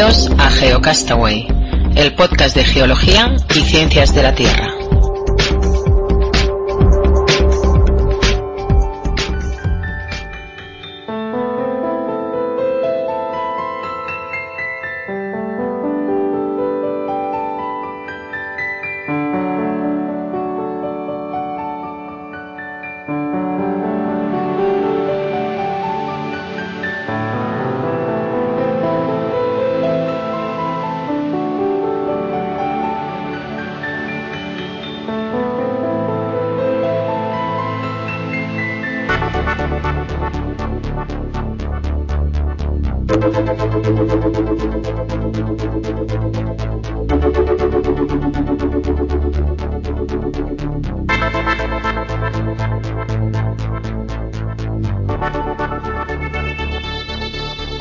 Bienvenidos a GeoCastaway, el podcast de geología y ciencias de la Tierra.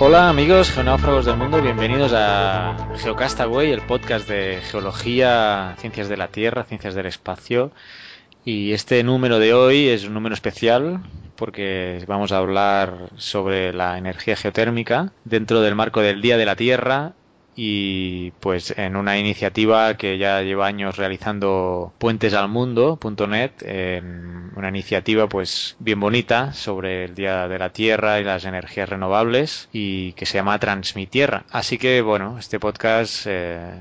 Hola amigos geonáufragos del mundo, bienvenidos a Geocastaway, el podcast de geología, ciencias de la Tierra, ciencias del espacio. Y este número de hoy es un número especial porque vamos a hablar sobre la energía geotérmica dentro del marco del Día de la Tierra y pues en una iniciativa que ya lleva años realizando Puentes al Mundo.net, en una iniciativa pues bien bonita sobre el Día de la Tierra y las energías renovables y que se llama Transmitierra. Así que bueno, este podcast eh,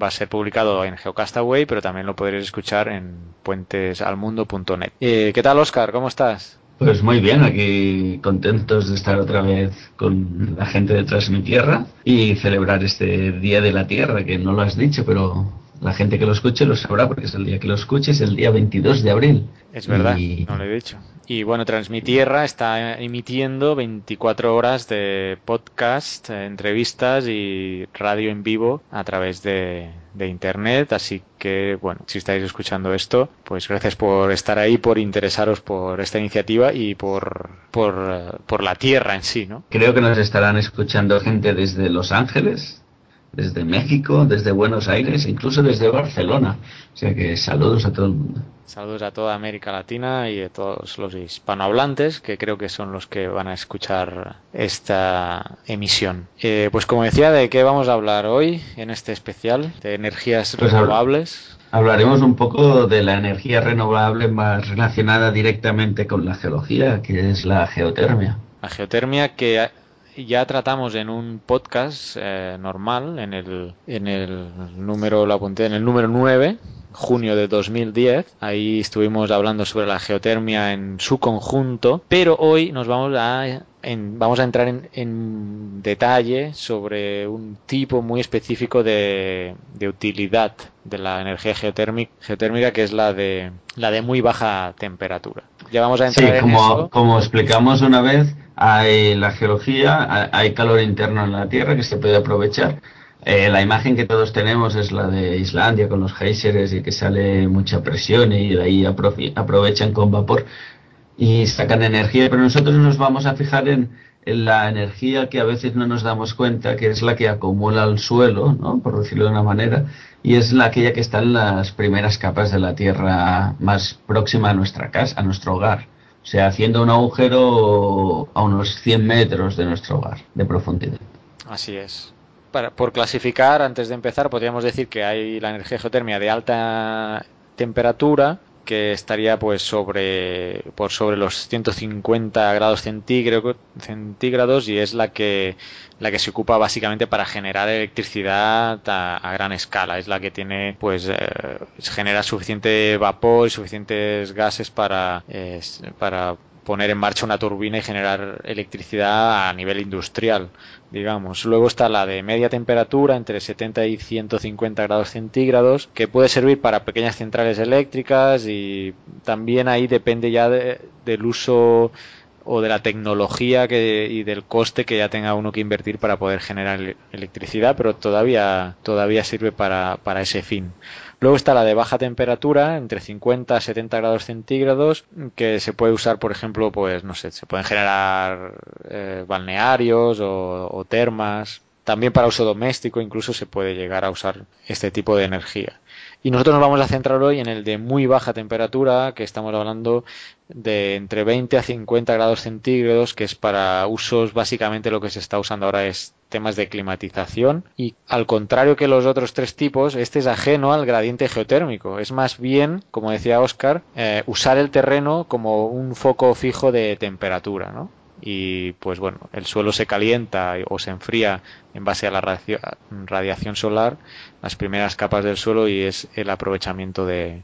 va a ser publicado en Geocastaway, pero también lo podréis escuchar en puentesalmundo.net. Eh, ¿Qué tal Oscar? ¿Cómo estás? Pues muy bien, aquí contentos de estar otra vez con la gente de Transmitierra y celebrar este Día de la Tierra, que no lo has dicho, pero la gente que lo escuche lo sabrá porque es el día que lo escuche, es el día 22 de abril. Es verdad, Y- no lo he dicho. Y bueno, Transmitierra está emitiendo 24 horas de podcast, eh, entrevistas y radio en vivo a través de, de internet. Así que, bueno, si estáis escuchando esto, pues gracias por estar ahí, por interesaros por esta iniciativa y por, por, eh, por la Tierra en sí, ¿no? Creo que nos estarán escuchando gente desde Los Ángeles, desde México, desde Buenos Aires, incluso desde Barcelona. O sea que saludos a todo el mundo. Saludos a toda América Latina y a todos los hispanohablantes, que creo que son los que van a escuchar esta emisión. Eh, pues como decía, ¿de qué vamos a hablar hoy en este especial? De energías Pues renovables. Hablaremos un poco de la energía renovable más relacionada directamente con la geología, que es la geotermia. La geotermia que ya tratamos en un podcast eh, normal, en el, en el número, lo apunté, en el número 9, junio de 2010. Ahí estuvimos hablando sobre la geotermia en su conjunto, pero hoy nos vamos a, en- vamos a entrar en, en detalle sobre un tipo muy específico de, de utilidad de la energía geotérmica, geotérmica, que es la de, la de muy baja temperatura. Ya vamos a Sí, entrar en como, eso. como explicamos una vez, hay la geología, hay- calor interno en la Tierra que se puede aprovechar. Eh, la imagen que todos tenemos es la de Islandia con los géiseres y que sale mucha presión y de ahí aprovechan con vapor y sacan energía, pero nosotros nos vamos a fijar en, en la energía que a veces no nos damos cuenta, que es la que acumula el suelo, ¿no? por decirlo de una manera, y es la aquella que está en las primeras capas de la Tierra más próxima a nuestra casa, a nuestro hogar. O sea, haciendo un agujero a unos 100 metros de nuestro hogar de profundidad. Así es. Para, por clasificar, antes de empezar, podríamos decir que hay la energía geotérmica de alta temperatura, que estaría pues sobre por sobre los 150 grados centígrado- centígrados y es la que la que se ocupa básicamente para generar electricidad a, a gran escala. Es la que tiene pues eh, genera suficiente vapor y suficientes gases para eh, para poner en marcha una turbina y generar electricidad a nivel industrial, digamos. Luego está la de media temperatura, entre 70 y 150 grados centígrados, que puede servir para pequeñas centrales eléctricas y también ahí depende ya de- del uso o de la tecnología que, y del coste que ya tenga uno que invertir para poder generar ele- electricidad, pero todavía, todavía sirve para, para ese fin. Luego está la de baja temperatura, entre 50 a 70 grados centígrados, que se puede usar, por ejemplo, pues no sé, se pueden generar eh, balnearios o, o termas. También para uso doméstico incluso se puede llegar a usar este tipo de energía. Y nosotros nos vamos a centrar hoy en el de muy baja temperatura, que estamos hablando de entre 20 a 50 grados centígrados, que es para usos básicamente lo que se está usando ahora es temas de climatización y al contrario que los otros tres tipos, este es ajeno al gradiente geotérmico. Es más bien, como decía Oscar, eh, usar el terreno como un foco fijo de temperatura, ¿no? Y pues bueno, el suelo se calienta o se enfría en base a la radiación solar, las primeras capas del suelo y es el aprovechamiento de,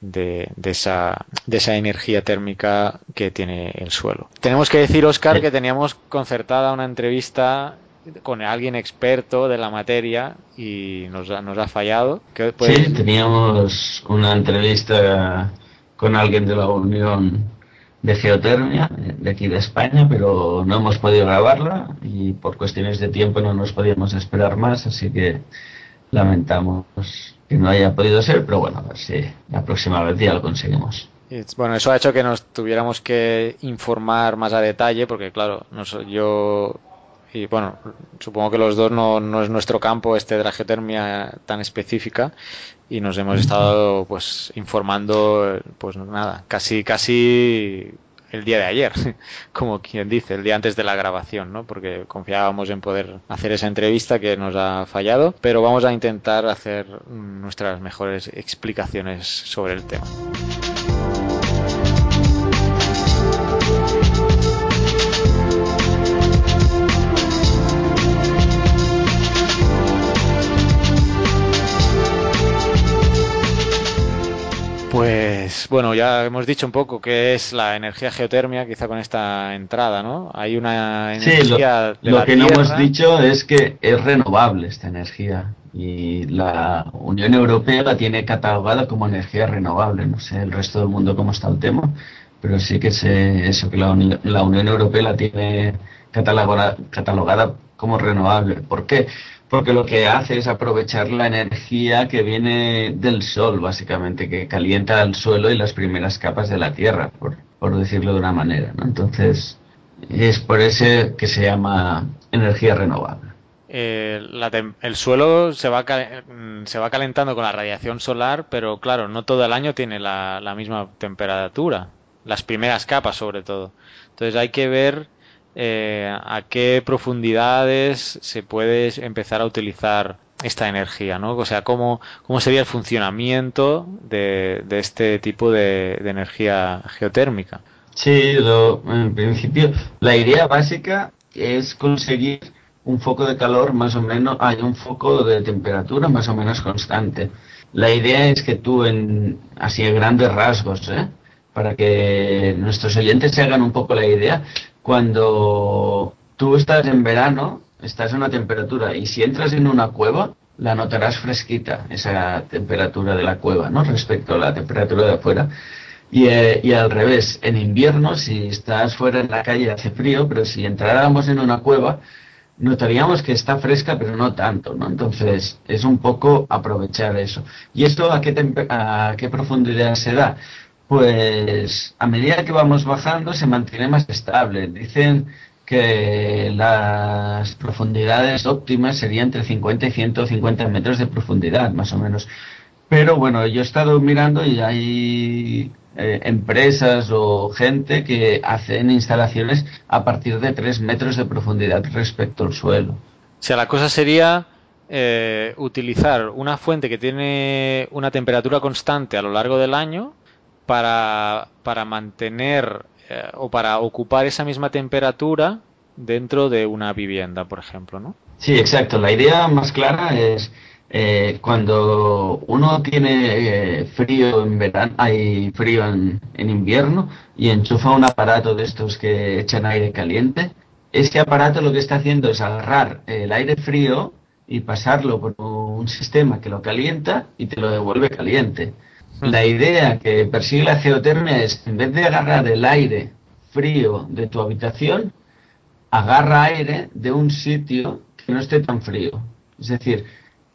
de, esa, de esa energía térmica que tiene el suelo. Tenemos que decir, Oscar, que teníamos concertada una entrevista con alguien experto de la materia y nos, nos ha fallado. Sí, teníamos una entrevista con alguien de la Unión de Geotermia de aquí de España, pero no hemos podido grabarla y por cuestiones de tiempo no nos podíamos esperar más, así que lamentamos que no haya podido ser, pero bueno, a ver si la próxima vez ya lo conseguimos. Bueno, eso ha hecho que nos tuviéramos que informar más a detalle, porque claro, yo y bueno, supongo que los dos no, no, es nuestro campo este de la geotermia tan específica y nos hemos estado pues informando pues nada, casi casi el día de ayer, como quien dice, el día antes de la grabación, ¿no? Porque confiábamos en poder hacer esa entrevista que nos ha fallado, pero vamos a intentar hacer nuestras mejores explicaciones sobre el tema. Pues bueno, ya hemos dicho un poco qué es la energía geotermia, quizá con esta entrada, ¿no? Hay una energía. Sí, lo, que no hemos dicho es que es renovable esta energía y la Unión Europea la tiene catalogada como energía renovable. No sé el resto del mundo cómo está el tema, pero sí que sé eso, que la, la Unión Europea la tiene catalogada, catalogada como renovable. ¿Por qué? Porque lo que hace es aprovechar la energía que viene del sol, básicamente, que calienta el suelo y las primeras capas de la tierra, por, decirlo de una manera. ¿no? Entonces, es por eso que se llama energía renovable. Eh, el suelo se va, se va calentando con la radiación solar, pero claro, no todo el año tiene la, la misma temperatura, las primeras capas sobre todo. Entonces hay que ver eh, a qué profundidades se puede empezar a utilizar esta energía, ¿no? O sea, cómo, cómo sería el funcionamiento de, este tipo de, energía geotérmica. Sí, en principio la idea básica es conseguir un foco de calor más o menos, hay un foco de temperatura más o menos constante. La idea es que tú en así en grandes rasgos, ¿eh? para que nuestros oyentes se hagan un poco la idea, cuando tú estás en verano, estás en una temperatura y si entras en una cueva, la notarás fresquita, esa temperatura de la cueva, ¿no? Respecto a la temperatura de afuera. Y, eh, y, al revés, en invierno, si estás fuera en la calle hace frío, pero si entráramos en una cueva, notaríamos que está fresca, pero no tanto, ¿no? Entonces, es un poco aprovechar eso. ¿Y esto a qué, a qué profundidad se da? Pues a medida que vamos bajando se mantiene más estable. Dicen que las profundidades óptimas serían entre 50 y 150 metros de profundidad, más o menos. Pero bueno, yo he estado mirando y hay eh, empresas o gente que hacen instalaciones a partir de 3 metros de profundidad respecto al suelo. O sea, la cosa sería eh, utilizar una fuente que tiene una temperatura constante a lo largo del año para, para mantener eh, o para ocupar esa misma temperatura dentro de una vivienda, por ejemplo, ¿no? Sí, exacto. La idea más clara es eh, cuando uno tiene eh, frío en verano, hay frío en, en, invierno y enchufa un aparato de estos que echan aire caliente, este aparato lo que está haciendo es agarrar el aire frío y pasarlo por un sistema que lo calienta y te lo devuelve caliente. La idea que persigue la geotermia es, en vez de agarrar el aire frío de tu habitación, agarra aire de un sitio que no esté tan frío. Es decir,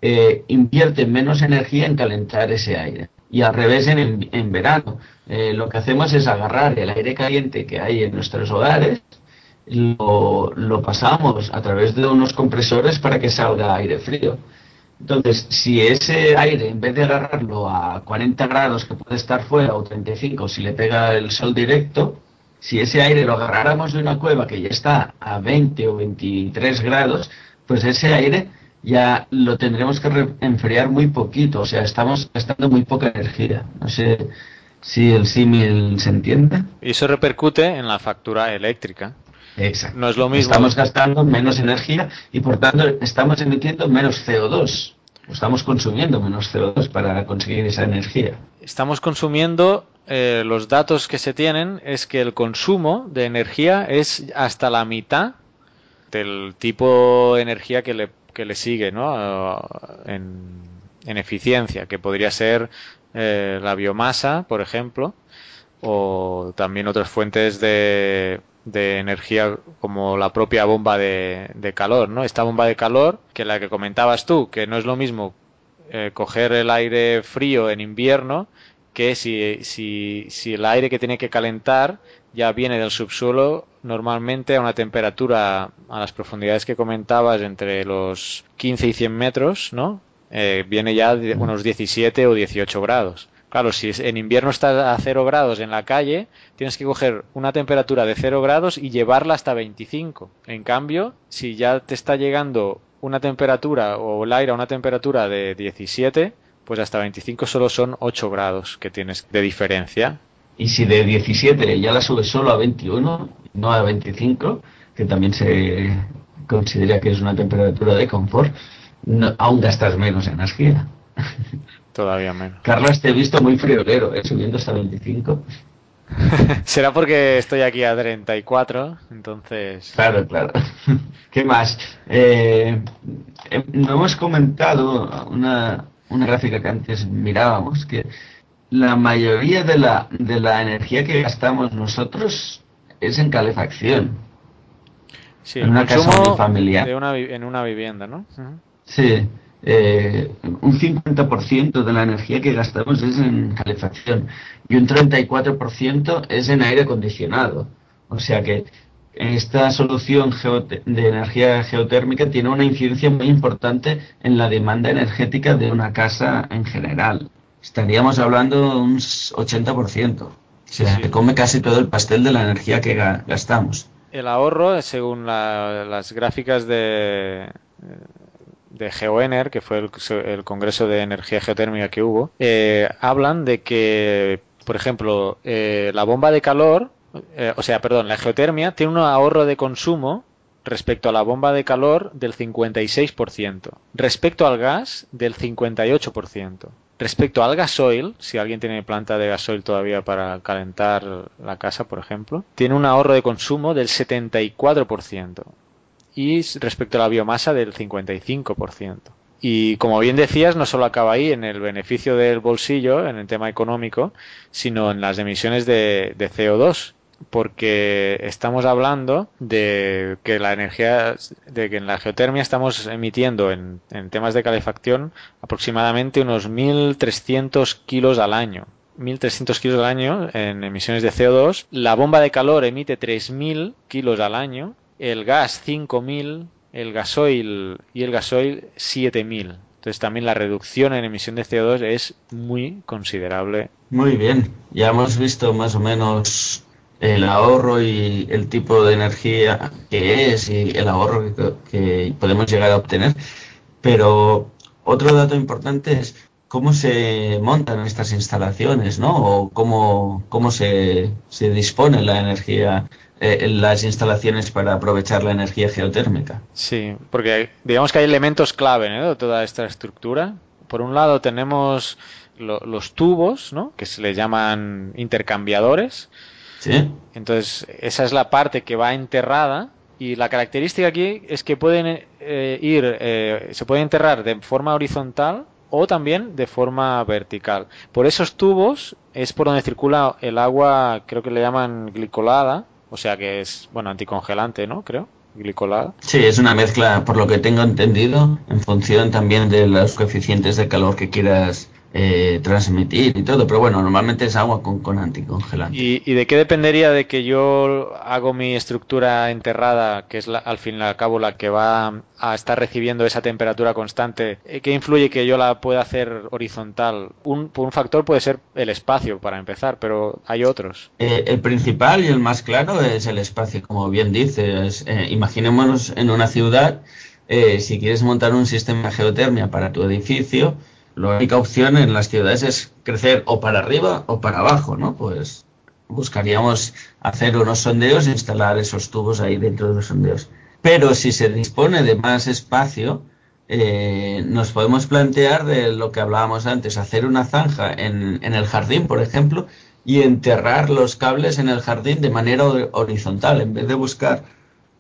eh, invierte menos energía en calentar ese aire. Y al revés en, en verano. Eh, lo que hacemos es agarrar el aire caliente que hay en nuestros hogares, lo, lo pasamos a través de unos compresores para que salga aire frío. Entonces, si ese aire, en vez de agarrarlo a 40 grados que puede estar fuera o 35, si le pega el sol directo, si ese aire lo agarráramos de una cueva que ya está a 20 o 23 grados, pues ese aire ya lo tendremos que enfriar muy poquito, o sea, estamos gastando muy poca energía. No sé si el símil se entiende. Y eso repercute en la factura eléctrica. Exacto. No es lo mismo. Estamos gastando menos energía y por tanto estamos emitiendo menos CO2. Estamos consumiendo menos CO2 para conseguir esa energía. Estamos consumiendo, eh, los datos que se tienen es que el consumo de energía es hasta la mitad del tipo de energía que le, que le sigue ¿no? en, en eficiencia, que podría ser eh, la biomasa, por ejemplo, o también otras fuentes de, de energía como la propia bomba de, calor, ¿no? Esta bomba de calor, que la que comentabas tú, que no es lo mismo eh, coger el aire frío en invierno que si, si, si el aire que tiene que calentar ya viene del subsuelo normalmente a una temperatura a las profundidades que comentabas entre los 15 y 100 metros, ¿no? Eh, viene ya de unos 17 o 18 grados. Claro, si en invierno estás a 0 grados en la calle, tienes que coger una temperatura de 0 grados y llevarla hasta 25. En cambio, si ya te está llegando una temperatura o el aire a una temperatura de 17, pues hasta 25 solo son 8 grados que tienes de diferencia. Y si de 17 ya la subes solo a 21, no a 25, que también se considera que es una temperatura de confort, no, aún gastas menos energía. Todavía menos. Carlos, te he visto muy friolero, ¿eh? subiendo hasta 25. Será porque estoy aquí a 34, entonces. Claro, claro. ¿Qué más? Eh, eh, no hemos comentado una, una gráfica que antes mirábamos, que la mayoría de la, de la energía que gastamos nosotros es en calefacción. Sí, en una casa familiar. De una, en una vivienda, ¿no? Uh -huh. Sí, eh, un 50% de la energía que gastamos es en calefacción y un 34% es en aire acondicionado. O sea que esta solución de energía geotérmica tiene una incidencia muy importante en la demanda energética de una casa en general. Estaríamos hablando de un 80%. O sea, sí, sí. come casi todo el pastel de la energía que gastamos. El ahorro, según la, las gráficas de, de GeoEner, que fue el, Congreso de Energía Geotérmica que hubo, eh, hablan de que, por ejemplo, eh, la bomba de calor, eh, o sea, perdón, la geotermia tiene un ahorro de consumo respecto a la bomba de calor del 56%, respecto al gas del 58%. Respecto al gasoil, si alguien tiene planta de gasoil todavía para calentar la casa, por ejemplo, tiene un ahorro de consumo del 74% y respecto a la biomasa del 55%. Y como bien decías, no solo acaba ahí en el beneficio del bolsillo, en el tema económico, sino en las emisiones de, de CO2, porque estamos hablando de que la energía, de que en la geotermia estamos emitiendo en, en temas de calefacción aproximadamente unos 1.300 kilos al año. 1.300 kilos al año en emisiones de CO2. La bomba de calor emite 3.000 kilos al año el gas 5000, el gasoil y el gasoil 7000. Entonces también la reducción en emisión de CO2 es muy considerable. Muy bien, ya hemos visto más o menos el ahorro y el tipo de energía que es y el ahorro que, podemos llegar a obtener. Pero otro dato importante es cómo se montan estas instalaciones, ¿no? O cómo, cómo se, se dispone la energía eh, las instalaciones para aprovechar la energía geotérmica. Sí, porque digamos que hay elementos clave ¿no? de toda esta estructura. Por un lado tenemos lo, los tubos, ¿no? que se le llaman intercambiadores. Sí. Entonces, esa es la parte que va enterrada y la característica aquí es que pueden eh, ir, eh, se pueden enterrar de forma horizontal o también de forma vertical. Por esos tubos es por donde circula el agua, creo que le llaman glicolada, o sea que es, bueno, anticongelante, ¿no? Creo, glicolada. Sí, es una mezcla, por lo que tengo entendido, en función también de los coeficientes de calor que quieras eh, transmitir y todo, pero bueno, normalmente es agua con, con anticongelante. ¿Y, de qué dependería de que yo hago mi estructura enterrada, que es al fin y al cabo la que va a estar recibiendo esa temperatura constante? Eh, ¿Qué influye que yo la pueda hacer horizontal? Un, un factor puede ser el espacio, para empezar, pero hay otros. Eh, el principal y el más claro es el espacio, como bien dices. imaginémonos en una ciudad, si quieres montar un sistema de geotermia para tu edificio, la única opción en las ciudades es crecer o para arriba o para abajo, ¿no? Pues buscaríamos hacer unos sondeos e instalar esos tubos ahí dentro de los sondeos. Pero si se dispone de más espacio, eh, nos podemos plantear de lo que hablábamos antes, hacer una zanja en, el jardín, por ejemplo, y enterrar los cables en el jardín de manera horizontal, en vez de buscar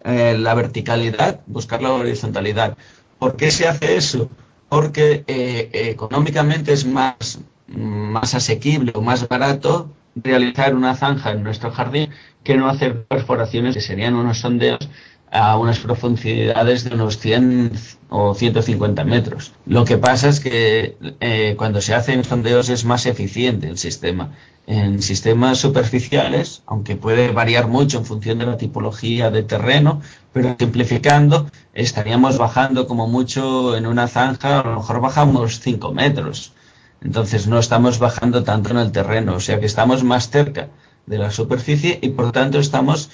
eh, la verticalidad, buscar la horizontalidad. ¿Por qué se hace eso? Porque eh, económicamente es más, más asequible o más barato realizar una zanja en nuestro jardín que no hacer perforaciones que serían unos sondeos a unas profundidades de unos 100 o 150 metros. Lo que pasa es que eh, cuando se hacen sondeos es más eficiente el sistema. En sistemas superficiales, aunque puede variar mucho en función de la tipología de terreno, pero simplificando, estaríamos bajando como mucho en una zanja, a lo mejor bajamos 5 metros. Entonces no estamos bajando tanto en el terreno, o sea que estamos más cerca de la superficie y por tanto estamos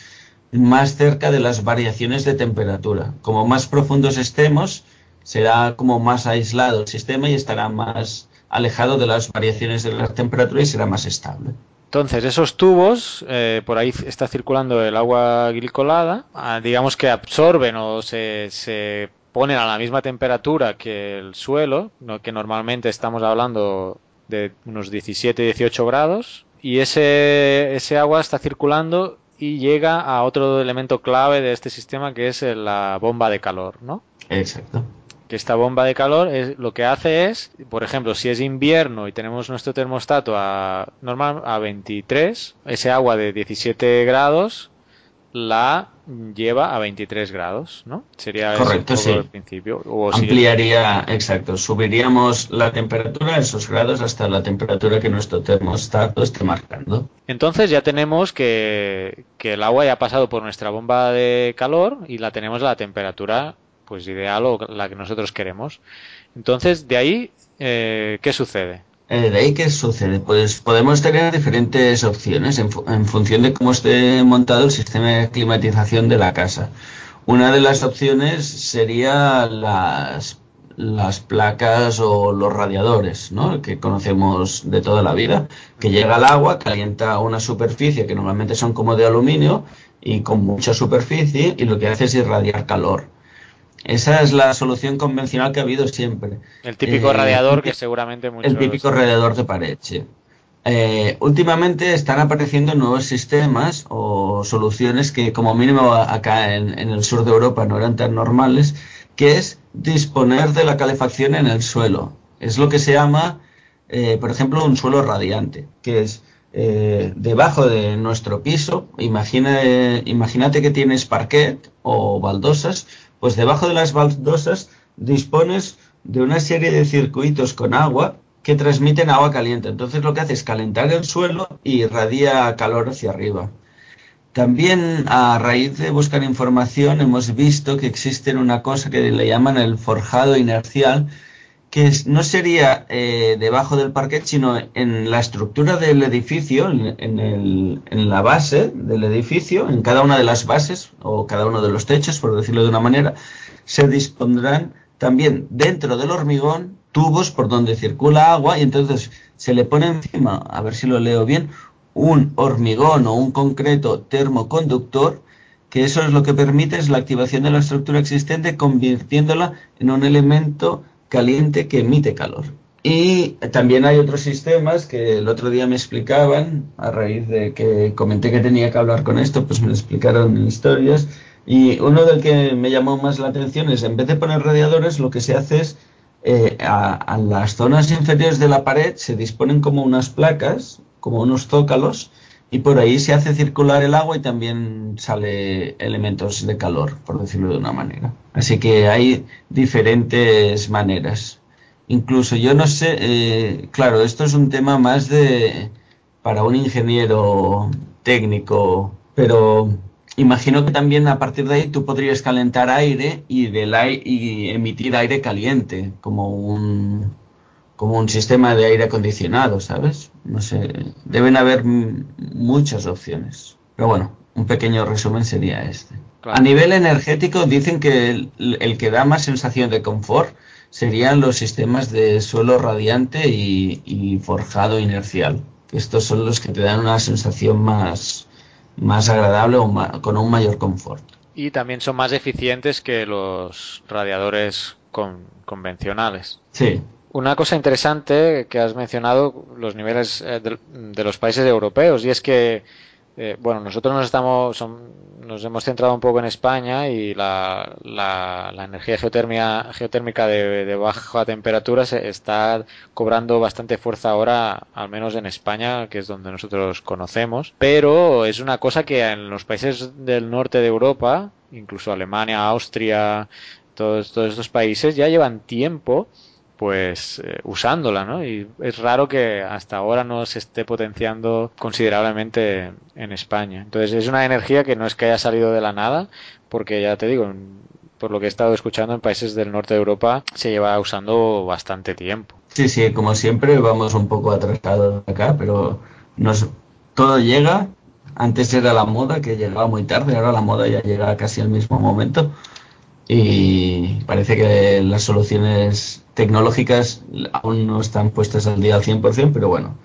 más cerca de las variaciones de temperatura. Como más profundos estemos, será como más aislado el sistema y estará más alejado de las variaciones de la temperatura y será más estable. Entonces, esos tubos, eh, por ahí está circulando el agua glicolada, ah, digamos que absorben o se, se, ponen a la misma temperatura que el suelo, que normalmente estamos hablando de unos 17-18 grados, y ese, ese agua está circulando y llega a otro elemento clave de este sistema que es la bomba de calor, ¿no? Exacto. Que esta bomba de calor es, lo que hace es, por ejemplo, si es invierno y tenemos nuestro termostato a normal a 23, ese agua de 17 grados la lleva a 23 grados, ¿no? Sería Correcto, sí. el principio. Ampliaría, exacto, subiríamos la temperatura esos grados hasta la temperatura que nuestro termostato esté marcando. Entonces ya tenemos que, que el agua ya ha pasado por nuestra bomba de calor y la tenemos a la temperatura pues ideal o la que nosotros queremos. Entonces, de ahí, eh, ¿qué sucede? Eh, ¿De ahí qué sucede? Pues podemos tener diferentes opciones en, función de cómo esté montado el sistema de climatización de la casa. Una de las opciones sería las, las placas o los radiadores, ¿no? que conocemos de toda la vida, que llega el agua, calienta una superficie que normalmente son como de aluminio y con mucha superficie y lo que hace es irradiar calor. Esa es la solución convencional que ha habido siempre. El típico eh, radiador que seguramente muchos... El típico radiador de pared, sí. Eh, últimamente están apareciendo nuevos sistemas o soluciones que como mínimo acá en, el sur de Europa no eran tan normales, que es disponer de la calefacción en el suelo. Es lo que se llama, eh, por ejemplo, un suelo radiante, que es debajo de nuestro piso, imagina, imagínate que tienes parquet o baldosas, pues debajo de las baldosas dispones de una serie de circuitos con agua que transmiten agua caliente. Entonces lo que hace es calentar el suelo y irradia calor hacia arriba. También a raíz de buscar información hemos visto que existe una cosa que le llaman el forjado inercial, que no sería eh, debajo del parquet, sino en la estructura del edificio, en, en, la base del edificio, en cada una de las bases o cada uno de los techos, por decirlo de una manera, se dispondrán también dentro del hormigón tubos por donde circula agua y entonces se le pone encima, a ver si lo leo bien, un hormigón o un concreto termoconductor que eso es lo que permite es la activación de la estructura existente convirtiéndola en un elemento caliente que emite calor. Y también hay otros sistemas que el otro día me explicaban, a raíz de que comenté que tenía que hablar con esto, pues me explicaron historias. Y uno del que me llamó más la atención es, en vez de poner radiadores, lo que se hace es, eh, a, las zonas inferiores de la pared se disponen como unas placas, como unos zócalos, y por ahí se hace circular el agua y también sale elementos de calor, por decirlo de una manera. Así que hay diferentes maneras. incluso yo no sé, eh, claro, esto es un tema más de para un ingeniero técnico, pero imagino que también a partir de ahí tú podrías calentar aire y del aire y emitir aire caliente como un como un sistema de aire acondicionado, ¿sabes? No sé, deben haber muchas opciones. Pero bueno, un pequeño resumen sería este. A nivel energético dicen que el, que da más sensación de confort serían los sistemas de suelo radiante y, forjado inercial. Estos son los que te dan una sensación más, más agradable o con un mayor confort. Y también son más eficientes que los radiadores convencionales. Sí, una cosa interesante que has mencionado, los niveles eh, de, los países europeos, y es que, eh, bueno, nosotros nos estamos, nos hemos centrado un poco en España y la, la, energía geotérmica de, baja temperatura se está cobrando bastante fuerza ahora, al menos en España, que es donde nosotros conocemos, pero es una cosa que en los países del norte de Europa, incluso Alemania, Austria, todos, todos estos países ya llevan tiempo pues eh, usándola, ¿no? Y es raro que hasta ahora no se esté potenciando considerablemente en España. Entonces es una energía que no es que haya salido de la nada, porque ya te digo, por lo que he estado escuchando en países del norte de Europa se lleva usando bastante tiempo. Sí, sí, como siempre vamos un poco atrasados acá, pero todo llega. Antes era la moda que llegaba muy tarde, ahora la moda ya llega casi al mismo momento y parece que las soluciones tecnológicas aún no están puestas al día al 100%, pero bueno,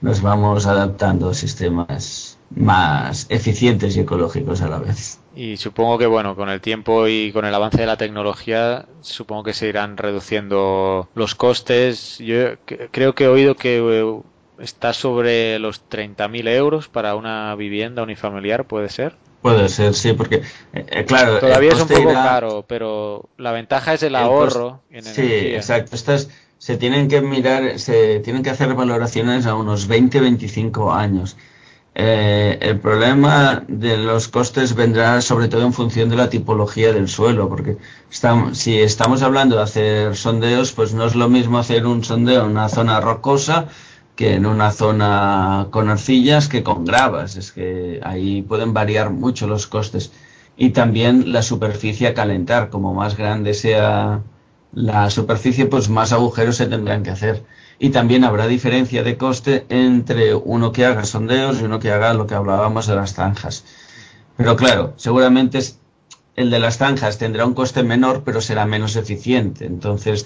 nos vamos adaptando a sistemas más eficientes y ecológicos a la vez. Y supongo que bueno, con el tiempo y con el avance de la tecnología, supongo que se irán reduciendo los costes. Yo creo que he oído que eh, está sobre los 30.000 euros para una vivienda unifamiliar, ¿puede ser? Puede ser, sí, porque, eh, eh, claro. Todavía es un poco caro, pero la ventaja es el ahorro. en sí, exacto. Estas se tienen que mirar, se tienen que hacer valoraciones a unos 20-25 años. Eh, el problema de los costes vendrá sobre todo en función de la tipología del suelo, porque estamos, si estamos hablando de hacer sondeos, pues no es lo mismo hacer un sondeo en una zona rocosa que en una zona con arcillas que con gravas. Es que ahí pueden variar mucho los costes. Y también la superficie a calentar. Como más grande sea la superficie, pues más agujeros se tendrán que hacer. Y también habrá diferencia de coste entre uno que haga sondeos y uno que haga lo que hablábamos de las zanjas. Pero claro, seguramente el de las zanjas tendrá un coste menor, pero será menos eficiente. Entonces,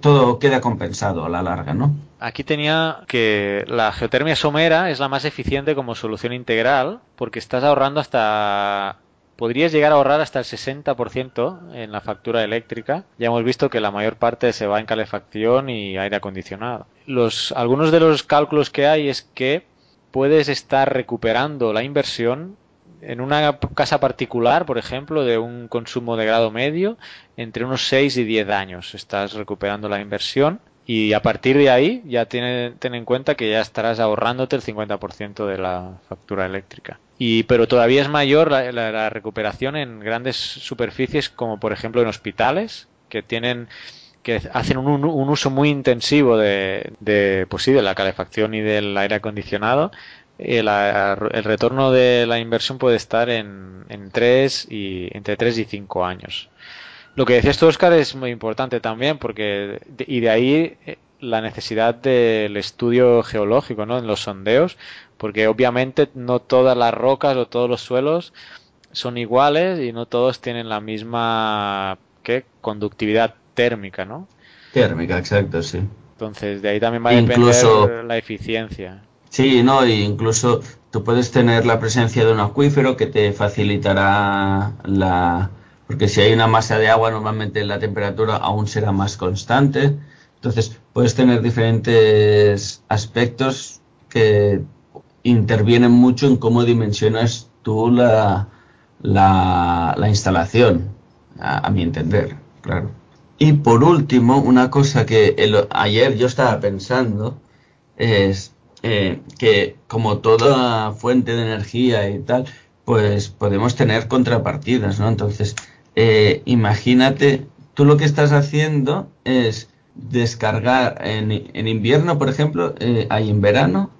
todo queda compensado a la larga, ¿no? Aquí tenía que la geotermia somera es la más eficiente como solución integral porque estás ahorrando hasta podrías llegar a ahorrar hasta el 60% en la factura eléctrica. Ya hemos visto que la mayor parte se va en calefacción y aire acondicionado. Los, algunos de los cálculos que hay es que puedes estar recuperando la inversión en una casa particular, por ejemplo, de un consumo de grado medio, entre unos 6 y 10 años. Estás recuperando la inversión y a partir de ahí ya ten, ten en cuenta que ya estarás ahorrándote el 50% de la factura eléctrica. Y, pero todavía es mayor la, recuperación en grandes superficies como por ejemplo en hospitales que tienen que hacen un, uso muy intensivo de, pues sí, de la calefacción y del aire acondicionado el, el, retorno de la inversión puede estar en, en 3 y, entre 3 y 5 años. Lo que decías tú, Oscar, es muy importante también, porque y de ahí eh, la necesidad del estudio geológico, ¿no? En los sondeos, porque obviamente no todas las rocas o todos los suelos son iguales y no todos tienen la misma ¿qué? conductividad térmica, ¿no? Térmica, exacto, sí. Entonces, de ahí también va a depender la eficiencia. Sí, no, e incluso tú puedes tener la presencia de un acuífero que te facilitará la, porque si hay una masa de agua normalmente la temperatura aún será más constante. Entonces puedes tener diferentes aspectos que intervienen mucho en cómo dimensionas tú la, la, instalación, a, mi entender, claro. Y por último, una cosa que ayer yo estaba pensando es eh, que como toda fuente de energía y tal, pues podemos tener contrapartidas, ¿no? Entonces, eh, imagínate, tú lo que estás haciendo es descargar en, en invierno, por ejemplo, eh, hay en verano,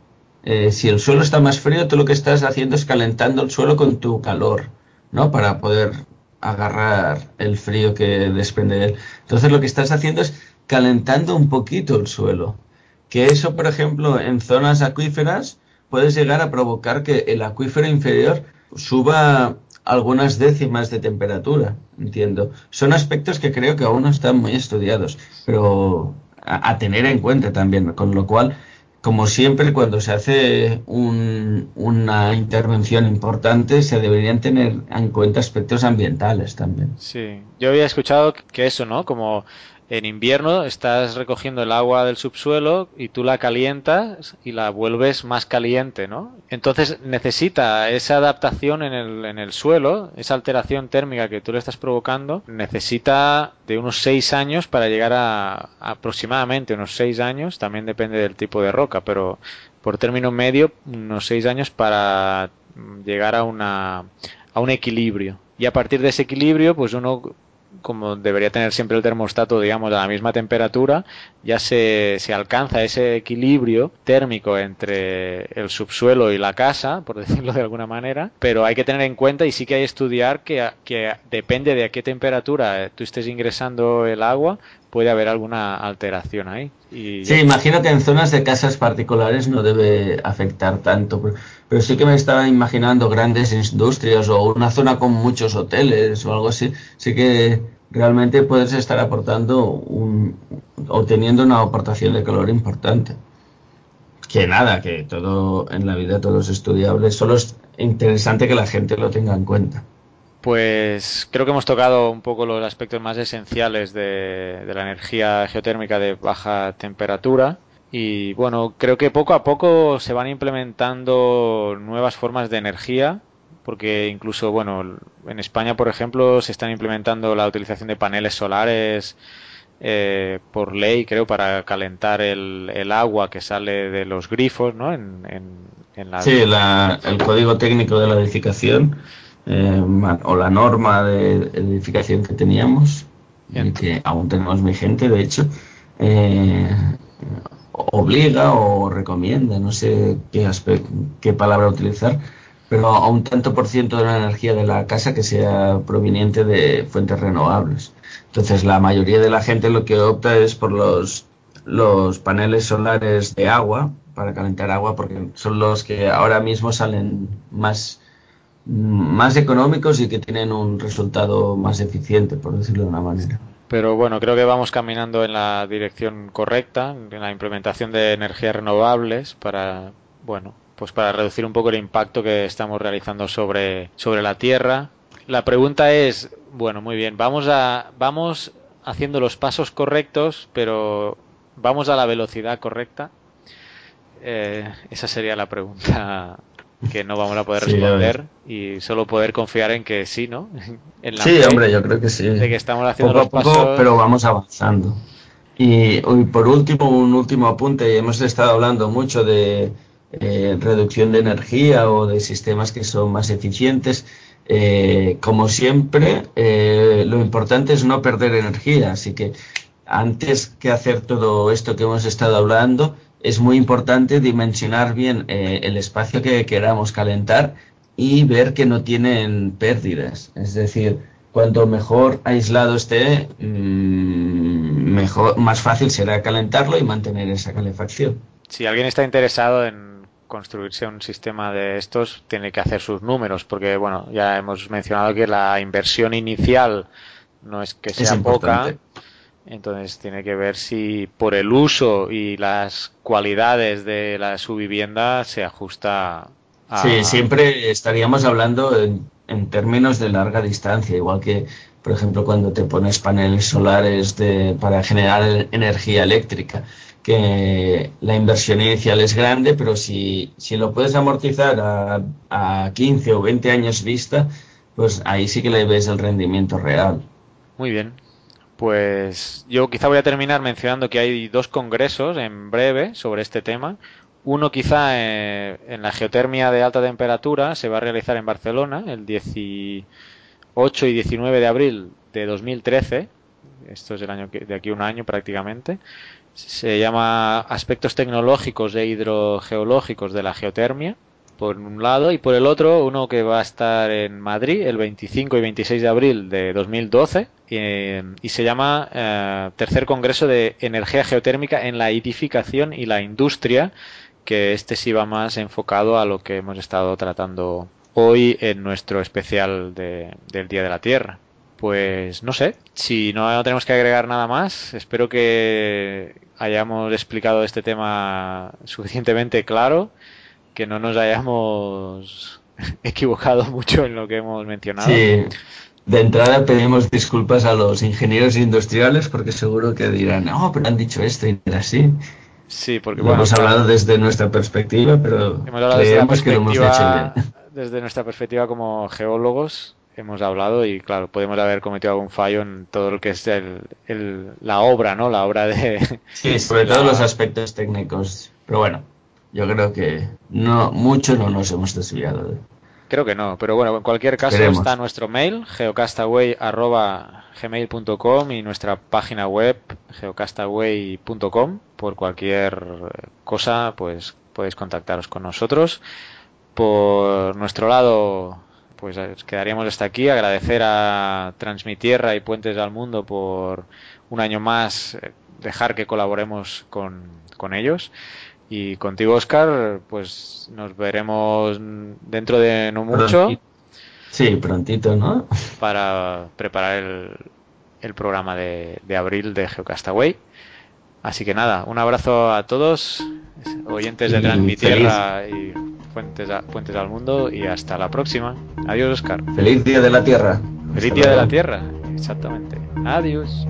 eh, si el suelo está más frío, tú lo que estás haciendo es calentando el suelo con tu calor, ¿no? Para poder agarrar el frío que desprende de él. Entonces lo que estás haciendo es calentando un poquito el suelo. Que eso, por ejemplo, en zonas acuíferas puedes llegar a provocar que el acuífero inferior suba algunas décimas de temperatura, entiendo. Son aspectos que creo que aún no están muy estudiados, pero a, tener en cuenta también, con lo cual como siempre, cuando se hace una intervención importante, se deberían tener en cuenta aspectos ambientales también. Sí, yo había escuchado que eso, ¿no? Como en invierno estás recogiendo el agua del subsuelo y tú la calientas y la vuelves más caliente, ¿no? Entonces necesita esa adaptación en el, en el suelo, esa alteración térmica que tú le estás provocando, necesita de unos seis años para llegar a, aproximadamente unos seis años, también depende del tipo de roca, pero por término medio unos seis años para llegar a una a un equilibrio y a partir de ese equilibrio pues uno como debería tener siempre el termostato, digamos, a la misma temperatura, ya se, se, alcanza ese equilibrio térmico entre el subsuelo y la casa, por decirlo de alguna manera, pero hay que tener en cuenta y sí que hay que estudiar que, que depende de a qué temperatura tú estés ingresando el agua, puede haber alguna alteración ahí. Y sí, imagínate en zonas de casas particulares no debe afectar tanto, pero sí que me estaba imaginando grandes industrias o una zona con muchos hoteles o algo así, sí que realmente puedes estar aportando un, obteniendo una aportación de calor importante. Que nada, que todo en la vida todo es estudiable, solo es interesante que la gente lo tenga en cuenta. Pues creo que hemos tocado un poco los aspectos más esenciales de, la energía geotérmica de baja temperatura. Y bueno, creo que poco a poco se van implementando nuevas formas de energía, porque incluso, bueno, en España, por ejemplo, se están implementando la utilización de paneles solares eh, por ley, creo, para calentar el, agua que sale de los grifos, ¿no? En, Sí, el código técnico de la edificación eh, o la norma de edificación que teníamos, y que aún tenemos vigente, de hecho, eh, obliga o recomienda, no sé qué, qué palabra utilizar, pero a un tanto por ciento de la energía de la casa que sea proveniente de fuentes renovables. Entonces, la mayoría de la gente lo que opta es por los, los paneles solares de agua, para calentar agua, porque son los que ahora mismo salen más más económicos y que tienen un resultado más eficiente, por decirlo de una manera. Pero bueno, creo que vamos caminando en la dirección correcta, en la implementación de energías renovables para, bueno, pues para reducir un poco el impacto que estamos realizando sobre, sobre la Tierra. La pregunta es, bueno, muy bien, vamos a, vamos haciendo los pasos correctos, pero vamos a la velocidad correcta. Eh, esa sería la pregunta que no vamos a poder responder y solo poder confiar en que sí, ¿no? sí, hombre, yo creo que sí. De que estamos haciendo poco a poco, pero vamos avanzando. Y, por último, un último apunte. Hemos estado hablando mucho de eh, reducción de energía o de sistemas que son más eficientes. Eh, como siempre, eh, lo importante es no perder energía. Así que antes que hacer todo esto que hemos estado hablando, es muy importante dimensionar bien eh, el espacio que queramos calentar y ver que no tienen pérdidas. Es decir, cuanto mejor aislado esté, mm, mejor, más fácil será calentarlo y mantener esa calefacción. Si alguien está interesado en construirse un sistema de estos, tiene que hacer sus números, porque bueno, ya hemos mencionado que la inversión inicial no es que sea poca entonces tiene que ver si por el uso y las cualidades de la, su vivienda se ajusta a... Sí, siempre estaríamos hablando en, términos de larga distancia, igual que, por ejemplo, cuando te pones paneles solares de, para generar energía eléctrica, que la inversión inicial es grande, pero si, si lo puedes amortizar a, a 15 o 20 años vista, pues ahí sí que le ves el rendimiento real. Muy bien, pues yo quizá voy a terminar mencionando que hay dos congresos en breve sobre este tema. Uno quizá eh, en la geotermia de alta temperatura se va a realizar en Barcelona el 18 y 19 de abril de 2013, esto es del año de aquí un año prácticamente. Se llama Aspectos tecnológicos e hidrogeológicos de la geotermia por un lado y por el otro uno que va a estar en Madrid el 25 y 26 de abril de 2012 y, se llama eh, Tercer Congreso de Energía Geotérmica en la Edificación y la Industria que este sí va más enfocado a lo que hemos estado tratando hoy en nuestro especial del Día de la Tierra. Pues no sé, si no tenemos que agregar nada más, espero que hayamos explicado este tema suficientemente claro que no nos hayamos equivocado mucho en lo que hemos mencionado. Sí. De entrada pedimos disculpas a los ingenieros industriales porque seguro que dirán, no, pero han dicho esto y era así. Sí, porque hemos hablado desde nuestra perspectiva, pero creemos que lo hemos hecho bien. Desde nuestra perspectiva como geólogos hemos hablado y claro, podemos haber cometido algún fallo en todo lo que es el, la obra, ¿no? La obra de... Sí, sobre todo los aspectos técnicos. Pero bueno, yo creo que no mucho no nos hemos desviado. Creo que no, pero bueno, en cualquier caso está nuestro mail, geocastaway.gmail.com y nuestra página web, geocastaway.com. Por cualquier cosa, pues podéis contactaros con nosotros. Por nuestro lado, pues quedaríamos hasta aquí. Agradecer a Transmitierra y Puentes al Mundo por un año más eh, dejar que colaboremos con, con ellos. Y contigo, Oscar, pues nos veremos dentro de no mucho. Sí, prontito, ¿no? Para preparar el, el programa de, de, abril de Geocastaway. Así que nada, un abrazo a todos, oyentes de Transmitierra y Puentes, Puentes al Mundo, y hasta la próxima. Adiós, Oscar. Feliz Día de la Tierra. Feliz Día de la Tierra, exactamente. Adiós.